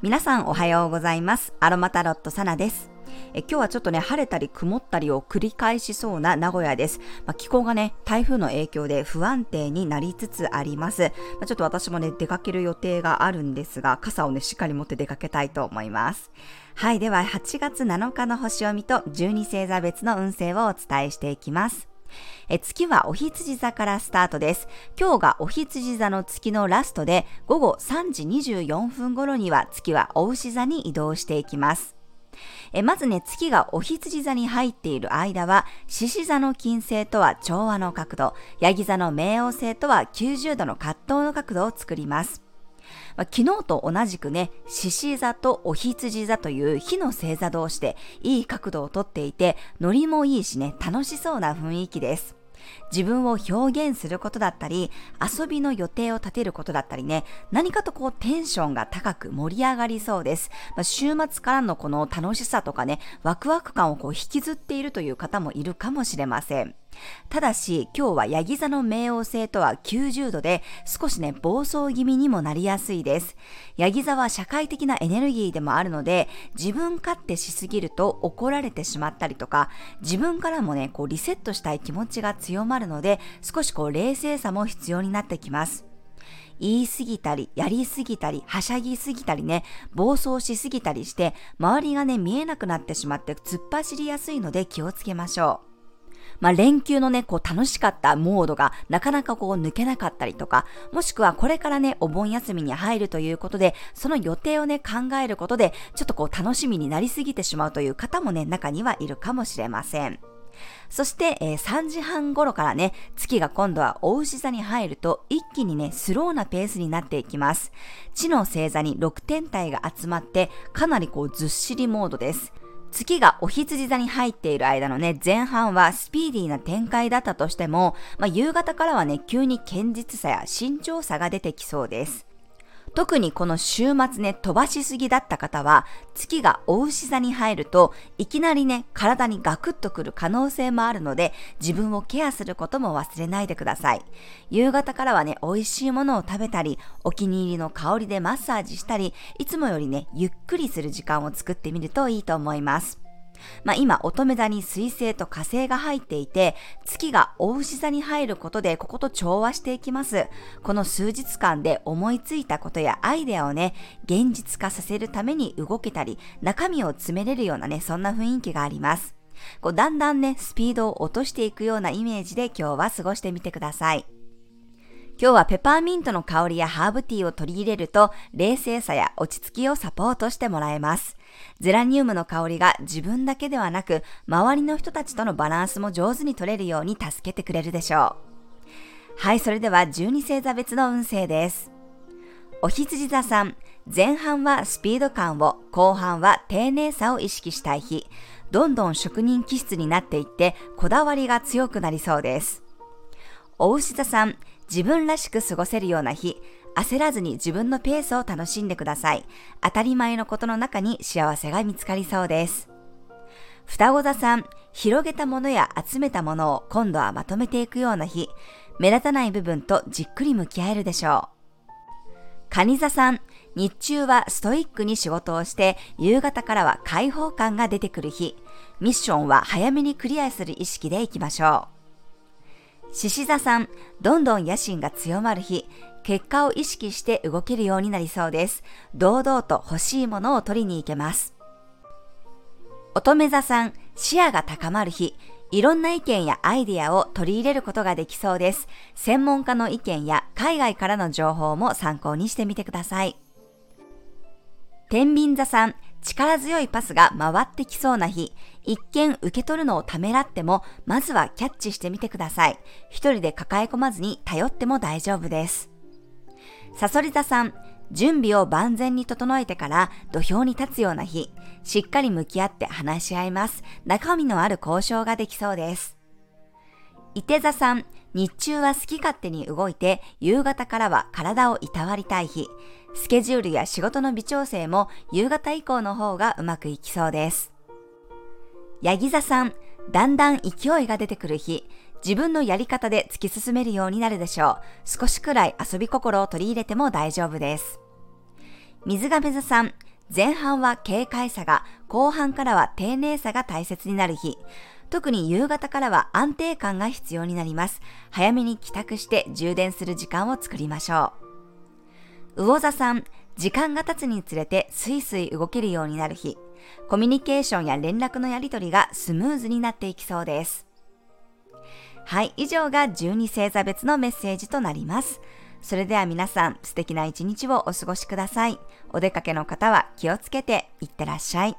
皆さんおはようございます。アロマタロットサナです。え今日はちょっとね、晴れたり曇ったりを繰り返しそうな名古屋です。まあ、気候がね、台風の影響で不安定になりつつあります。まあ、ちょっと私もね、出かける予定があるんですが、傘をね、しっかり持って出かけたいと思います。はい、では8月7日の星読みと12星座別の運勢をお伝えしていきます。え月はお羊座からスタートです。今日がお羊座の月のラストで午後3時24分頃には月はお牛座に移動していきます。えまずね、月がお羊座に入っている間は、獅子座の金星とは調和の角度、ヤギ座の冥王星とは90度の葛藤の角度を作ります。まあ、昨日と同じくね、獅子座とお羊座という火の星座同士でいい角度をとっていて、ノリもいいしね、楽しそうな雰囲気です。自分を表現することだったり、遊びの予定を立てることだったりね、何かとこうテンションが高く盛り上がりそうです。まあ、週末からのこの楽しさとかね、ワクワク感をこう引きずっているという方もいるかもしれません。ただし、今日はヤギ座の冥王星とは90度で、少しね、暴走気味にもなりやすいです。ヤギ座は社会的なエネルギーでもあるので、自分勝手しすぎると怒られてしまったりとか、自分からもね、こうリセットしたい気持ちが強まるので、少しこう冷静さも必要になってきます。言い過ぎたり、やりすぎたり、はしゃぎすぎたりね、暴走しすぎたりして、周りがね、見えなくなってしまって突っ走りやすいので気をつけましょう。まあ、連休のね、こう楽しかったモードがなかなかこう抜けなかったりとか、もしくはこれからね、お盆休みに入るということで、その予定をね、考えることで、ちょっとこう楽しみになりすぎてしまうという方もね、中にはいるかもしれません。そして、えー、3時半頃からね、月が今度はお牛座に入ると一気にね、スローなペースになっていきます。地の星座に6天体が集まって、かなりこうずっしりモードです。月がお羊座に入っている間のね、前半はスピーディーな展開だったとしても、まあ、夕方からはね、急に堅実さや慎重さが出てきそうです。特にこの週末ね、飛ばしすぎだった方は、月がお牛座に入ると、いきなりね、体にガクッとくる可能性もあるので、自分をケアすることも忘れないでください。夕方からはね、美味しいものを食べたり、お気に入りの香りでマッサージしたり、いつもよりね、ゆっくりする時間を作ってみるといいと思います。まあ、今、乙女座に水星と火星が入っていて、月がお牛座に入ることで、ここと調和していきます。この数日間で思いついたことやアイデアをね、現実化させるために動けたり、中身を詰めれるようなね、そんな雰囲気があります。こうだんだんね、スピードを落としていくようなイメージで今日は過ごしてみてください。今日はペパーミントの香りやハーブティーを取り入れると、冷静さや落ち着きをサポートしてもらえます。ゼラニウムの香りが自分だけではなく、周りの人たちとのバランスも上手に取れるように助けてくれるでしょう。はい、それでは12星座別の運勢です。お羊座さん、前半はスピード感を、後半は丁寧さを意識したい日。どんどん職人気質になっていって、こだわりが強くなりそうです。お牛座さん、自分らしく過ごせるような日、焦らずに自分のペースを楽しんでください。当たり前のことの中に幸せが見つかりそうです。双子座さん、広げたものや集めたものを今度はまとめていくような日、目立たない部分とじっくり向き合えるでしょう。蟹座さん、日中はストイックに仕事をして、夕方からは開放感が出てくる日、ミッションは早めにクリアする意識でいきましょう。獅子座さん、どんどん野心が強まる日、結果を意識して動けるようになりそうです。堂々と欲しいものを取りに行けます。乙女座さん、視野が高まる日、いろんな意見やアイディアを取り入れることができそうです。専門家の意見や海外からの情報も参考にしてみてください。天秤座さん、力強いパスが回ってきそうな日、一見受け取るのをためらっても、まずはキャッチしてみてください。一人で抱え込まずに頼っても大丈夫です。サソリ座さん、準備を万全に整えてから土俵に立つような日、しっかり向き合って話し合います。中身のある交渉ができそうです。伊手座さん、日中は好き勝手に動いて、夕方からは体をいたわりたい日、スケジュールや仕事の微調整も夕方以降の方がうまくいきそうです。ヤギ座さん、だんだん勢いが出てくる日、自分のやり方で突き進めるようになるでしょう。少しくらい遊び心を取り入れても大丈夫です。水亀座さん、前半は軽快さが、後半からは丁寧さが大切になる日。特に夕方からは安定感が必要になります。早めに帰宅して充電する時間を作りましょう。魚座さん、時間が経つにつれてスイスイ動けるようになる日。コミュニケーションや連絡のやり取りがスムーズになっていきそうです。はい、以上が12星座別のメッセージとなります。それでは皆さん、素敵な一日をお過ごしください。お出かけの方は気をつけていってらっしゃい。